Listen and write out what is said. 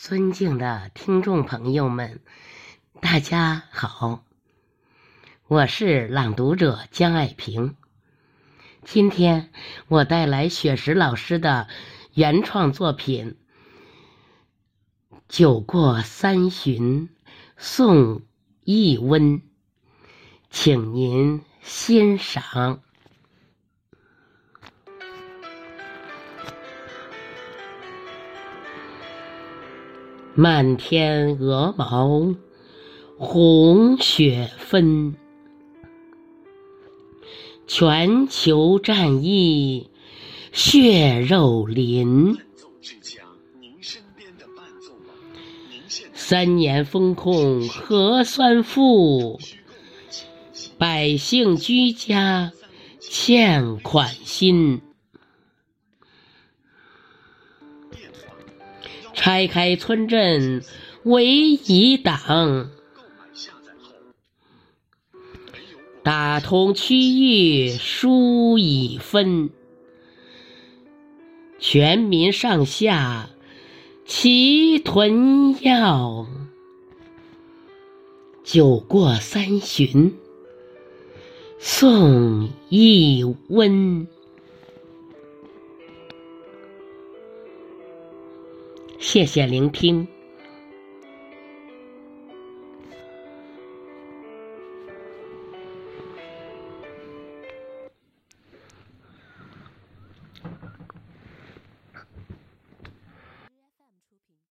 尊敬的听众朋友们，大家好，我是朗读者江爱萍。今天我带来雪石老师的原创作品《酒过三巡送一温》，请您欣赏。漫天鹅毛红雪纷，全球战役血肉淋。三年风控核酸负，百姓居家欠款心。拆开村镇为一党，打通区域输已分，全民上下齐囤药，酒过三巡送一温。谢谢聆听。